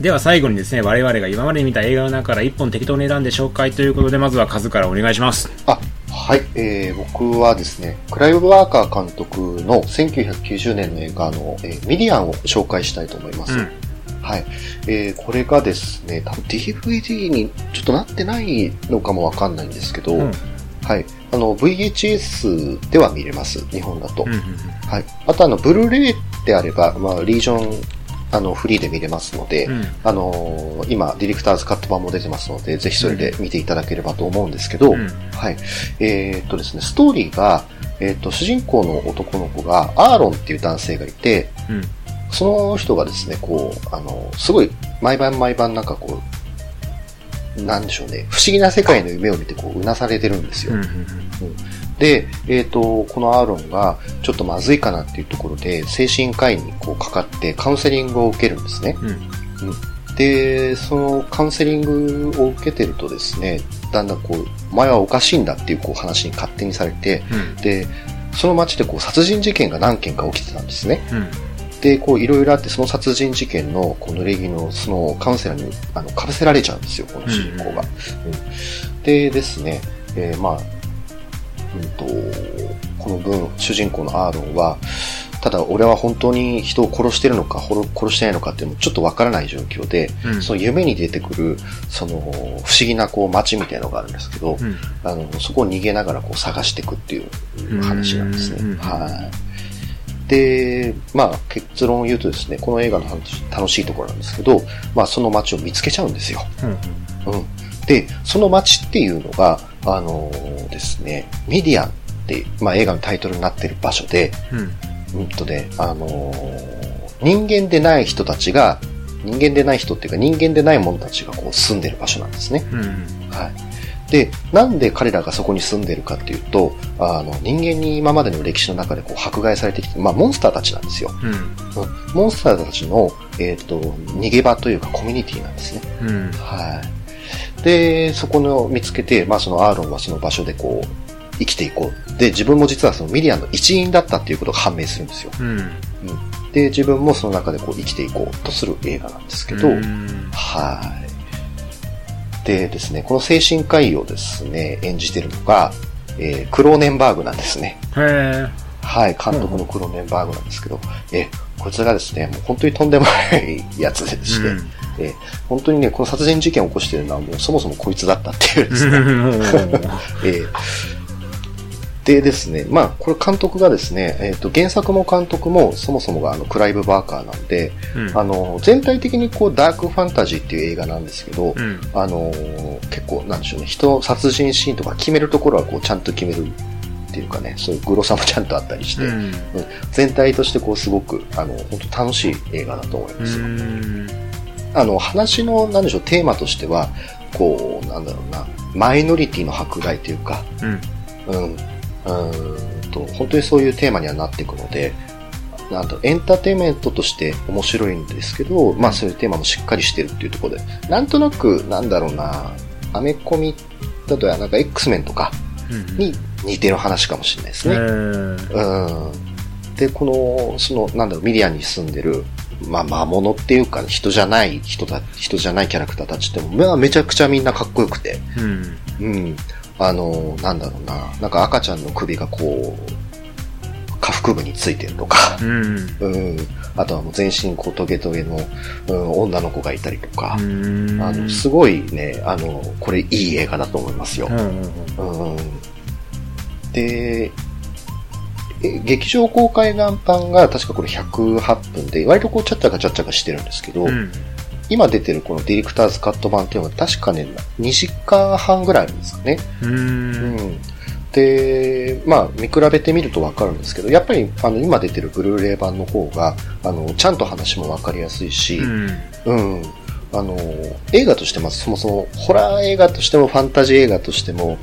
では最後にですね、我々が今まで見た映画の中から一本適当に選んで紹介ということで、まずは数からお願いします。あ、はい、えー、僕はですね、クライブ・ワーカー監督の1990年の映画の、えーミディアンを紹介したいと思います。うんはい。えー、これがですね、多分 DVD にちょっとなってないのかもわかんないんですけど、うんはい。あの、VHS では見れます、日本だと。うんうんはい。あとあの、ブルーレイであれば、まあ、リージョン、あの、フリーで見れますので、うん。あのー今、ディレクターズカット版も出てますので、ぜひそれで見ていただければと思うんですけど、うん。はい。えーっとですね、ストーリーが、えーっと、主人公の男の子が、アーロンっていう男性がいて、うん。その人がですね、こう、あの、すごい、毎晩毎晩なんかこう、なんでしょうね、不思議な世界の夢を見て、こう、うなされてるんですよ。うん。うんで、えっ、と、このアーロンがちょっとまずいかなっていうところで、精神科医にこうかかってカウンセリングを受けるんですね。うんうんで、そのカウンセリングを受けてるとですね、だんだんこう、お前はおかしいんだっていうこう話に勝手にされて、うんで、その街でこう殺人事件が何件か起きてたんですね。うんで、こういろいろあって、その殺人事件のこの濡れ衣のそのカウンセラーにあの被せられちゃうんですよ、この主人公が。うんでですね、えーまあ、うんと、この分、主人公のアーロンは、ただ俺は本当に人を殺してるのか、殺してないのかっていうのもちょっとわからない状況で、うんその夢に出てくる、その不思議なこう街みたいなのがあるんですけど、うんあの、そこを逃げながらこう探していくっていう話なんですうんね。はい。で、まあ結論を言うとですね、この映画の話楽しいところなんですけど、まあその街を見つけちゃうんですよ。うんうん。で、その街っていうのが、あのーですね、ミディアンって、まあ映画のタイトルになってる場所で、うんうんとね、あのー人間でない人たちが、人間でない人っていうか人間でない者たちがこう住んでる場所なんですね。うんはい。で、なんで彼らがそこに住んでるかっていうと、あの、人間に今までの歴史の中でこう迫害されてきて、まあモンスターたちなんですよ。うんうんモンスターたちの、えっ、と、逃げ場というかコミュニティなんですね。うんはい。で、そこの見つけて、まあそのアーロンはその場所でこう、生きていこう。で、自分も実はそのミディアンの一員だったっていうことが判明するんですよ。うんで、自分もその中でこう生きていこうとする映画なんですけど、うんはい。でですね、この精神科医をですね、演じてるのが、えークローネンバーグなんですね。へえはい、監督のクローネンバーグなんですけど、えーこいつがですね、もう本当にとんでもないやつでして、うんえー本当にね、この殺人事件を起こしてるのはもうそもそもこいつだったっていうですね、えーでですね、まあ、これ監督がですね、えっ、と、原作も監督もそもそもがあの、クライブ・バーカーなんで、うん。あの、全体的にこう、ダークファンタジーっていう映画なんですけど、うん。あのー結構、なんでしょうね、人、殺人シーンとか決めるところはこう、ちゃんと決めるっていうかね、そういうグロさもちゃんとあったりして、うん。うん。全体としてこう、すごく、あの、本当楽しい映画だと思いますよ。うんあの、話の、なんでしょう、テーマとしては、こう、なんだろうな、マイノリティの迫害というか、うんうん、うーんと、本当にそういうテーマにはなっていくので、なんだろうエンターテインメントとして面白いんですけど、まあそういうテーマもしっかりしてるっていうところで、なんとなく、なんだろうな、アメコミだとなんか X メンとかうんに似てる話かもしれないですね。へえうん。で、この、その、なんだろう、ミディアンに住んでる、まあ、魔物っていうか、人じゃない人だ、人じゃないキャラクターたちってめちゃくちゃみんなかっこよくて、うんうん。あの、なんだろうな、なんか赤ちゃんの首がこう、下腹部についてるとか、うんうん。あとはもう全身こうトゲトゲの、うん、女の子がいたりとか、うんあの、すごいね、あの、これいい映画だと思いますよう。んうんうん。で、え劇場公開版が確かこれ108分で、割とこうちゃっちゃかちゃっちゃかしてるんですけど、うん今出てるこのディレクターズカット版っていうのは確かね、2時間半ぐらいあるんですかね。うんうん。で、まあ、見比べてみるとわかるんですけど、やっぱり、あの、今出てるブルーレイ版の方が、あの、ちゃんと話もわかりやすいし、うんうん。あの、映画としてまずそもそも、ホラー映画としてもファンタジー映画としても、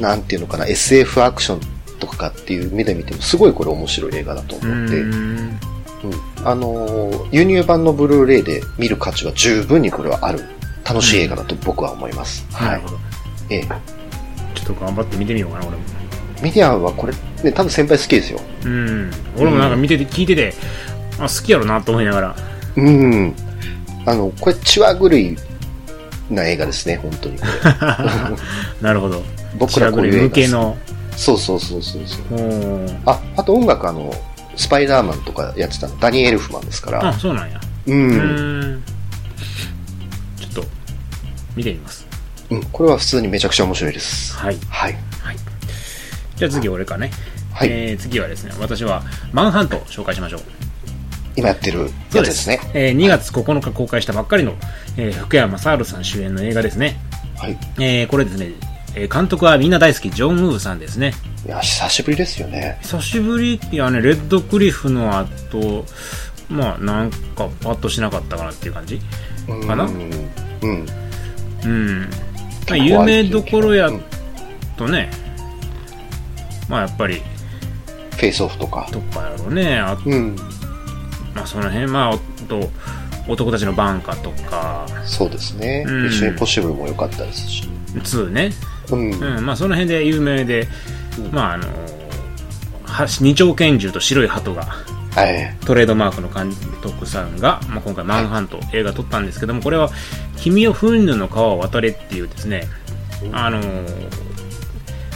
なんていうのかな、SF アクションとかっていう目で見ても、すごいこれ面白い映画だと思って、うん。あの、輸入版のブルーレイで見る価値は十分にこれはある、楽しい映画だと僕は思います。はいなるほ。どええ。ちょっと頑張って見てみようかな俺もミディアンはこれ、ね、多分先輩好きですよ。うん俺もなんか見てて聞いててあ好きやろなと思いながらうん。あの、これ、血は狂いな映画ですね、本当にこれ。なるほど。僕らこういう向けの。そうそうそうそうそう。おーあ、あと音楽あの、スパイダーマンとかやってたの、ダニー・エルフマンですから。あ、そうなんや。う。うんーん。ちょっと、見てみます。うん。これは普通にめちゃくちゃ面白いです。はい。はい。はい。じゃあ次俺かね。はい。えー、次はですね、私は、マンハントを紹介しましょう。今やってるやつですね。えー2月9日公開したばっかりの、えー福山雅治さん主演の映画ですね。はい。えーこれですね、えー監督はみんな大好き、ジョン・ウーさんですね。いや、久しぶりですよね。久しぶりいやね、レッドクリフの後、まあ、なんかパッとしなかったかなっていう感じ。うんかなうん。うん。まあ、構有名どころやうんとね、まあやっぱり、フェイスオフとか。どっかやろうね。あうん。まあその辺、まあ、あと、男たちのバンカとか、そうですね。うん一緒にポッシブルも良かったですし。2ね。うん。うん、まあその辺で有名で、まああの、は二丁拳銃と白い鳩がはい。トレードマークの監督さんが、まあ、今回マンハント映画撮ったんですけども、これは、君をフンヌの川を渡れっていうですね、あのー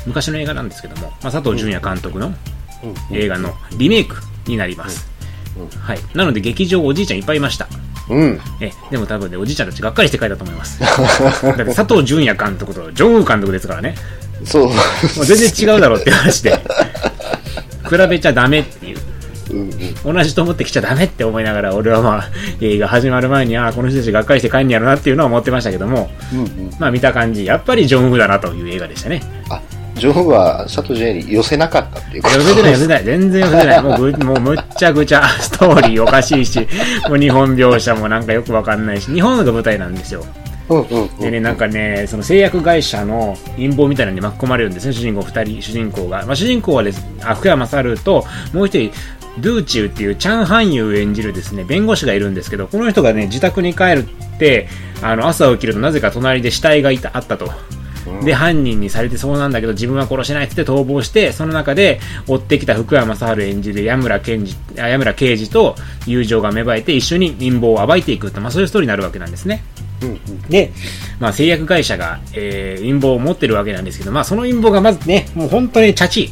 昔の映画なんですけども、まあ、佐藤淳也監督のうん。映画のリメイクになります。うんはい。なので劇場おじいちゃんいっぱいいました。うん。え、でも多分ね、おじいちゃんたちがっかりして帰ったと思います。だって佐藤淳也監督とジョンウー監督ですからね。そう。もう全然違うだろうって話で。比べちゃダメっていう。うんうん。同じと思ってきちゃダメって思いながら、俺はまあ、映画始まる前に、ああ、この人たちがっかりして帰んやろなっていうのは思ってましたけども、うんうん。まあ見た感じ、やっぱりジョン・ウーだなという映画でしたね。あ、ジョンは佐藤ジェに寄せなかったっていうこと寄せてない、寄せてない。全然寄せてない。もうぐ、もうむっちゃくちゃ、ストーリーおかしいし、もう日本描写もなんかよくわかんないし、日本が舞台なんですよ。うんうんうん。でね、なんかね、その製薬会社の陰謀みたいなのに巻き込まれるんですね、主人公二人、主人公が。まあ、主人公はです、あ福山雅治と、もう一人、ドゥーチューっていうチャン・ハンユー演じるですね、弁護士がいるんですけど、この人がね、自宅に帰るって、あの、朝起きるとなぜか隣で死体がいた、あったと。で、犯人にされてそうなんだけど、自分は殺してないって逃亡して、その中で追ってきた福山雅治演じる矢村矢村刑事と友情が芽生えて一緒に陰謀を暴いていくって、まあそういうストーリーになるわけなんですね。うんうん。で、まあ、製薬会社が、えー、陰謀を持ってるわけなんですけど、まあ、その陰謀がまずね、もう本当にチャチ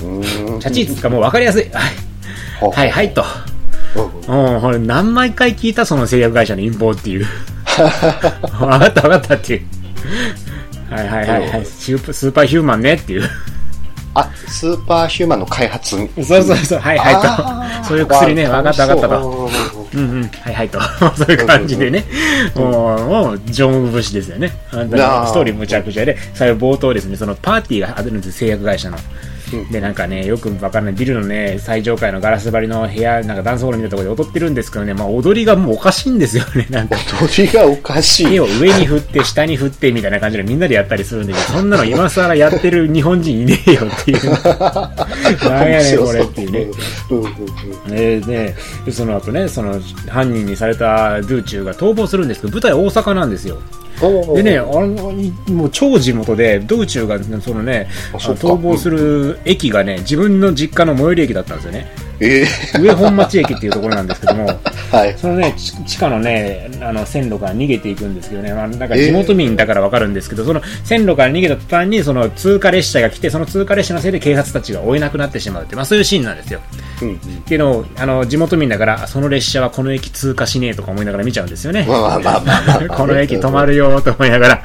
うー。チャチーっつうかもう分かりやすい。はい、はい、はい、と。うんうんうん、これ何枚回聞いたその製薬会社の陰謀っていう。分かった分かったっていう。はいはいはいはい。スーパースーパーヒューマンねっていう。あ、スーパーヒューマンの開発。そうそうそう、はいはいと。そういう薬ね、分かった分かったと。と。うんうん、はいはいと。そういう感じでね。もう、もう、ジョン・ウブシですよね。あんたのストーリーむちゃくちゃで、最後冒頭ですね、そのパーティーがあるんです、製薬会社の。で、なんかね、よくわかんないビルのね、最上階のガラス張りの部屋、なんかダンスホールみたいなところで踊ってるんですけどね、まあ踊りがもうおかしいんですよね、なんか。踊りがおかしい。手を上に振って、下に振って、みたいな感じでみんなでやったりするんで、そんなの今更やってる日本人いねえよっていう。なんやねん、これっていうね。うんうんうん。えーね、でその後ね、その犯人にされたドゥーチューが逃亡するんですけど、舞台大阪なんですよ。でね、あの、いもう超地元で、ドゥーチューが、そのね、逃亡する駅がね、自分の実家の最寄り駅だったんですよね。ええ上本町駅っていうところなんですけども、はい。そのね、ち地下のね、あの、線路から逃げていくんですけどね、まあ、なんか地元民だからわかるんですけど、その線路から逃げた途端に、その通過列車が来て、その通過列車のせいで警察たちが追えなくなってしまうって、まあそういうシーンなんですよ。うんうん。けど、あの、地元民だから、あその列車はこの駅通過しねえとか思いながら見ちゃうんですよね。この駅止まるよと思いながら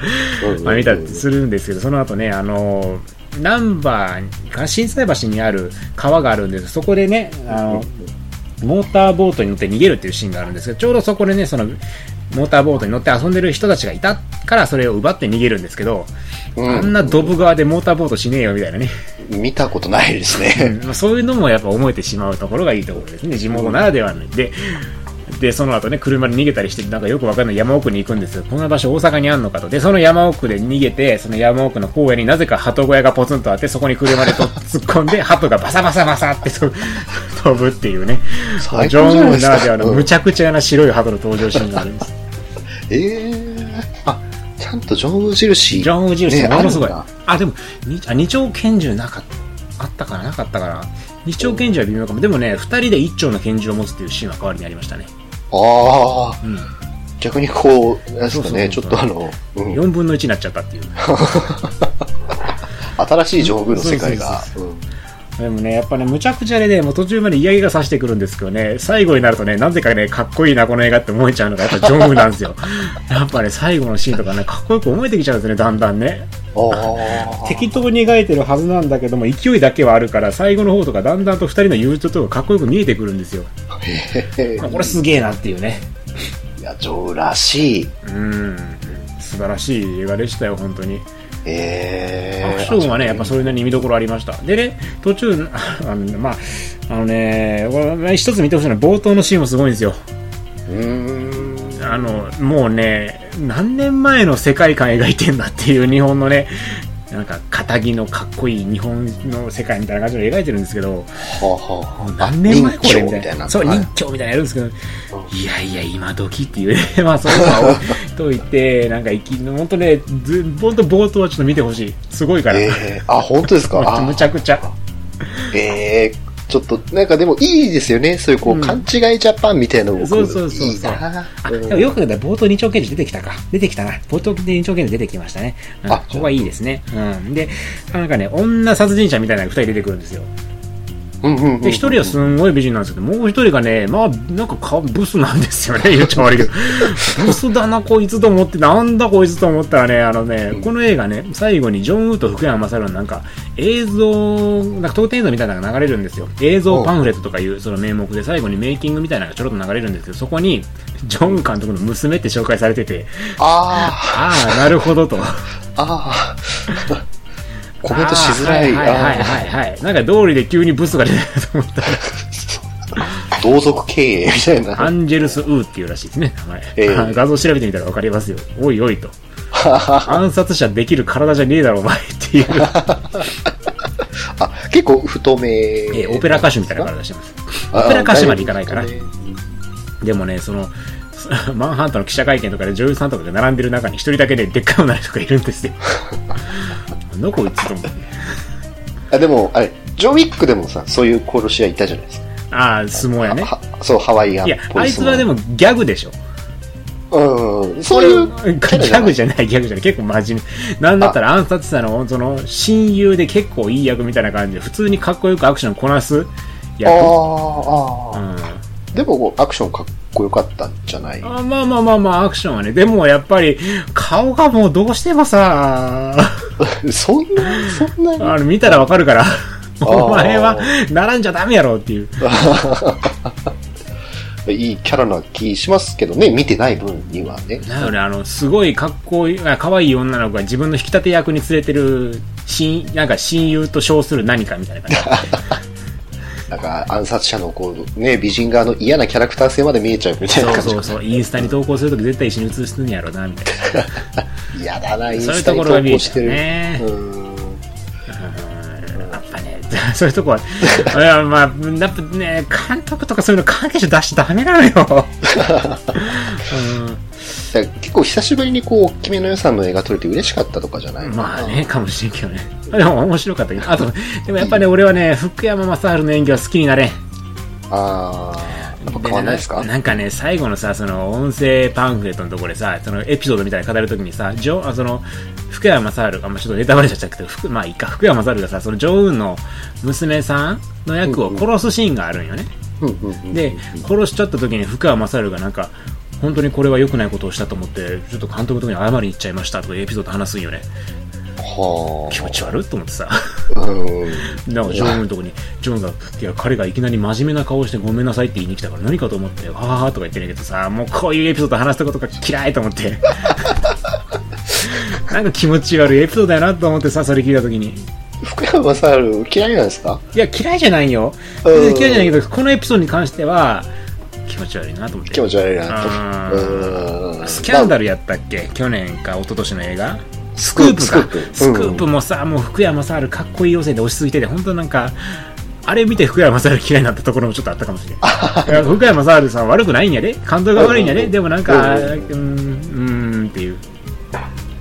まあ見たりするんですけど、その後ね、あの、ナンバーか、心斎橋にある川があるんですそこでね、あの、モーターボートに乗って逃げるっていうシーンがあるんですけど、ちょうどそこでね、その、モーターボートに乗って遊んでる人たちがいたから、それを奪って逃げるんですけど、うんあんなドブ川でモーターボートしねえよみたいなね。見たことないですね。まあそういうのもやっぱ思えてしまうところがいいところですね。地元ならではの。で、で、その後ね、車で逃げたりして、なんかよくわかんない山奥に行くんですよ。こんな場所大阪にあんのかと。で、その山奥で逃げて、その山奥の荒野になぜか鳩小屋がポツンとあって、そこに車でと突っ込んで、鳩がバサバサバサって飛ぶ飛ぶっていうね。最ジョン・ウならではのうんむちゃくちゃな白い鳩の登場シーンがあるんです。ええあ、ちゃんとジョンウ印。ジョン・印ねものすごい。あるんだあ、でも、二丁拳銃なかった。あったかな？なかったから。二丁拳銃は微妙かも。でもね、二人で一丁の拳銃を持つっていうシーンは代わりにありましたね。ああ、うん。逆にこう、なんですかね、ちょそうそうそうっとあの、うん4分の1になっちゃったっていう。新しいジョングの世界が。うんでもね、やっぱね、むちゃくちゃでね、もう途中まで嫌気がさしてくるんですけどね、最後になるとね、なぜかね、かっこいいな、この映画って思えちゃうのが、やっぱジョングなんですよ。やっぱね、最後のシーンとかね、かっこよく思えてきちゃうんですね、だんだんね。適当に描いてるはずなんだけども、勢いだけはあるから、最後の方とかだんだんと二人の友情とかかっこよく見えてくるんですよ。これすげえなっていうね。いや、ジョーらしい。うん。素晴らしい映画でしたよ、本当に。えー、アクションはね、やっぱそれなりに見どころありました。でね、途中、あの、まあ、あのね、一つ見てほしいのは冒頭のシーンもすごいんですよ。うーん。あの、もうね、何年前の世界観描いてんだっていう日本のね、なんか、仇のかっこいい日本の世界みたいな感じの描いてるんですけど、はあ、はあ、何年前これみたいな。いな。そう、はい任教みたいなのやるんですけど、いやいや、今時っていうね、まあ、そういうのは置いといて、なんか、本当ね、ず、本当冒頭はちょっと見てほしい。すごいから。えー、あ、本当ですか？あむちゃくちゃ。えー、ちょっと、なんかでもいいですよね。そういうこう、うん勘違いジャパンみたいなの僕そうそうそうそういいでもよく考えたら冒頭二丁拳銃出てきたか。出てきたな。冒頭二丁拳銃出てきましたね。うん、あここはいいですね。うん。で、なんかね、女殺人者みたいなのが二人出てくるんですよ。で、一人はすんごい美人なんですけど、もう一人がね、まあ、なんかかブスなんですよね。言っちゃ悪いけど。ブスだな、こいつと思って、なんだこいつと思ったらね、あのね、この映画ね、最後にジョン・ウーと福山雅治のなんか、映像、なんか当店映像みたいなのが流れるんですよ。映像パンフレットとかいうその名目で最後にメイキングみたいなのがちょろっと流れるんですけど、そこに、ジョン監督の娘って紹介されてて、あああ、なるほどと。あ、ああ。コメントしづらい。はいはいはいあはいはい。なんか道理で急にブスが出てると思ったら、ー 同族経営みたいな。アンジェルス・ウーっていうらしいですね、名前。ええ画像調べてみたらわかりますよ。おいおいと。暗殺者できる体じゃねえだろ、お前っていう、あ、結構太め。えーオペラ歌手みたいな体してます。あオペラ歌手までいかないかなだぶ太めでもね、その、マンハッタンの記者会見とかで女優さんとかが並んでる中に一人だけね、でっかい女の人がいるんですよ。なんだこいつと思って。あ、でも、あれ、ジョーウィックでもさ、そういう殺し屋いたじゃないですか。ああ、相撲やね。はそう、ハワイアンいや、あいつはでもギャグでしょ。うん、そういうギャグじゃない、ギャグじゃない。結構真面目。なんだったら暗殺者の、その、親友で結構いい役みたいな感じで、普通にかっこよくアクションこなすあ役。あ、あうあ。ん。でも、アクションかっこよかったんじゃない？あまあまあまあまあ、アクションはね。でもやっぱり、顔がもうどうしてもさ、そんな、そんなに？あの、見たらわかるから、お前は並んじゃダメやろっていう。いいキャラな気しますけどね、見てない分にはね。なので、あの、すごいかっこいい、あ可愛い女の子が自分の引き立て役に連れてる、親、なんか親友と称する何かみたいな感じ。なんか、暗殺者のこう、ね、美人側の嫌なキャラクター性まで見えちゃうみたいなそう感じ。そうそう。インスタに投稿するとき絶対一緒に写すんやろな、みたいな。嫌だな、インそういうスタに投稿してる。ね。うやっぱね、そういうとこは、いや、まあ、やっぱね、監督とかそういうの関係者出しちゃダメなのよ。うん 結構久しぶりにこう、大きめの予算の映画撮れて嬉しかったとかじゃないまあね、かもしれんけどね。でも面白かったけど。あと、でもやっぱね、俺はね、福山雅治の演技は好きになれん。ああ、ないですか？ななんかね、最後のさ、その音声パンフレットのところでさ、そのエピソードみたいなの語るときにさ、ジョあその、福山雅治が、まあ、ちょっとネタバレしちゃったけど、福まあいいか、福山雅治がさ、そのジョウーンの娘さんの役を殺すシーンがあるんよね。で、殺しちゃった時に福山雅治がなんか、本当にこれは良くないことをしたと思って、ちょっと監督のとこに謝りに行っちゃいましたとかエピソード話すんよね。はあ。気持ち悪いと思ってさ。うん。なんかジョンのとこに、ジョンが、いや、彼がいきなり真面目な顔してごめんなさいって言いに来たから何かと思って、はぁーとか言ってんだけどさ、もうこういうエピソード話したことが嫌いと思って。なんか気持ち悪いエピソードだよなと思ってさ、それ聞いたときに。福山雅治嫌いなんですか？いや、嫌いじゃないよ。嫌いじゃないけど、このエピソードに関しては、気持ち悪いなと思って。気持ち悪いなうんと。スキャンダルやったっけ？去年か一昨年の映画スクープかスクープ。もさ、もう福山雅治かっこいい妖精で押しすぎてて本当なんかあれ見て福山雅治嫌いになったところもちょっとあったかもしれな い福山雅治さん悪くないんやで。監督が悪いんやで。でもなんかううんーんうーんっていう。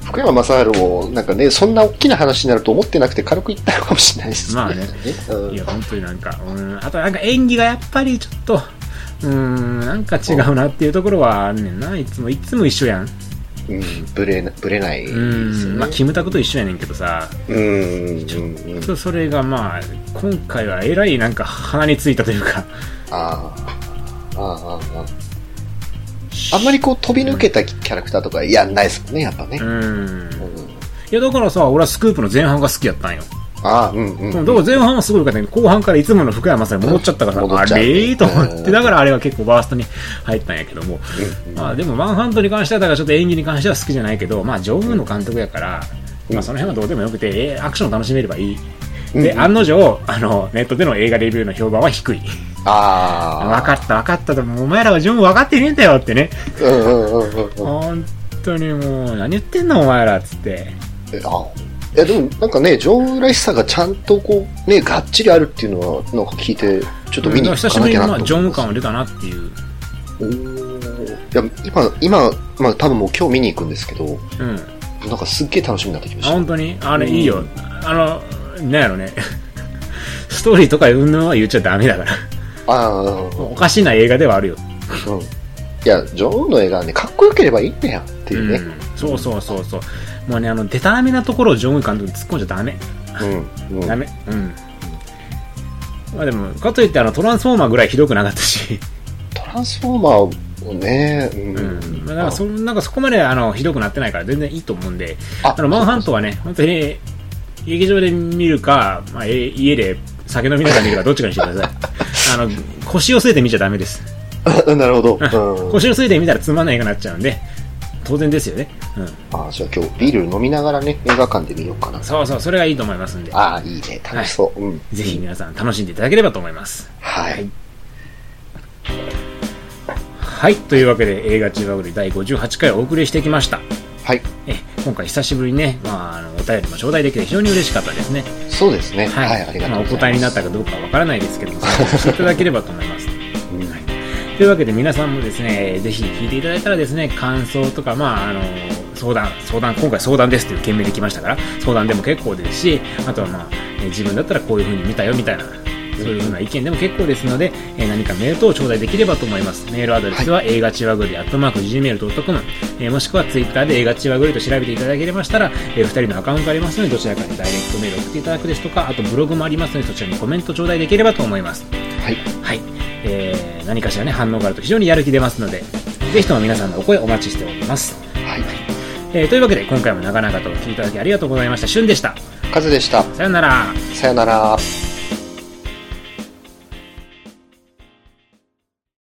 福山雅治も、なんかね、そんな大きな話になると思ってなくて軽く言ったのかもしれないですね。まあね。うん。いや本当になんかうん。あとなんか演技がやっぱりちょっとうーん、なんか違うなっていうところはあんねんな。いつも、いつも一緒やん。うん、ぶれな、ぶれないですうよん。ね。まあ、キムタクと一緒やねんけどさ、うん、うん、うん。そそれがまあ、今回はえらいなんか鼻についたというか、ああ、ああ、ああ。あんまりこう飛び抜けたキャラクターとかやんないですもんね、やっぱねう。ん。うんいや、だからさ、俺はスクープの前半が好きやったんよ。ああ、うん、うん。うんだから前半はすごい良かったけど、後半からいつもの福山さんに戻っちゃったからさ、あ戻っちゃうれ？ーと思って、うんだからあれは結構バーストに入ったんやけども、まあでもマンハントに関しては、だからちょっと演技に関しては好きじゃないけど、まあ上手の監督やから、まあその辺はどうでもよくて、えーアクションを楽しめればいい。で、うん案の定、あの、ネットでの映画レビューの評判は低い。ああ。分かった分かったと、お前らは自分分かってねえんだよってね。うんうんうんうんうん。本当にもう、何言ってんのお前らっつって。えあいやでもなんかね、ジョンらしさがちゃんとこう、ね、がっちりあるっていうのは、なんか聞いて、ちょっと見に行久しかなきゃなと思。ジョン感は出たなっていう。おーいや、今、今、まあ多分もう今日見に行くんですけど、うん。なんかすっげえ楽しみになってきまあした。本当に？あれいいよ。あの、なんやろね。ストーリーとかうんぬんは言っちゃダメだから。ああ、おかしな映画ではあるよ。うん。いや、ジョンの映画はね、かっこよければいいんだよっていうね。うん。そうそうそうそう。もうね、あの、デタラメなところをジョン・ウィ監督に突っ込んじゃダメ。うん。うん。ダメ。うん。まあでも、かといってあの、トランスフォーマーぐらいひどくなかったし。トランスフォーマーをね、ううん。まあ、だからそ、なんかそこまであの、ひどくなってないから全然いいと思うんで、ああの、マンハントはね、本当に、劇場で見るか、まあ、え家で酒飲みながら見るかどっちかにしてください。あの、腰を据えて見ちゃダメです。なるほど。うん。腰を据えて見たらつまんない映画になっちゃうんで、当然ですよね。うん。あじゃあ今日ビール飲みながらね、映画館で見ようかな。そうそう、それがいいと思いますんで、ああ、いいね。楽しそう。うん。ぜひ皆さん楽しんでいただければと思います。はい。はい、というわけで映画中和り第58回をお送りしてきました。はい。え今回久しぶりにね、まあ、あのお便りも頂戴できて非常に嬉しかったですね。そうですね。は、はいい。ありがとうございます。まあ、お答えになったかどうかわからないですけども、参考していただければと思います。というわけで皆さんもですね、ぜひ聞いていただいたらですね、感想とか、まあ、あの、相談、相談、今回相談ですという件名できましたから、相談でも結構ですし、あとはまあ、えー自分だったらこういう風に見たよみたいな、そういう風な意見でも結構ですので、えー何かメール等を頂戴できればと思います。メールアドレスは、映画ちわぐり、アットマーク、gmail.com、えーもしくはツイッターで映画ちわぐりと調べていただけれましたら、えー、2人のアカウントありますので、どちらかにダイレクトメールを送っていただくですとか、あとブログもありますので、そちらにコメント頂戴できればと思います。はい。はい、えー何かしらね反応があると非常にやる気出ますのでぜひとも皆さんのお声お待ちしております、はい。えーというわけで今回も長々とお聞きいただきありがとうございましたしゅんでしたカズでした。さよならさよなら。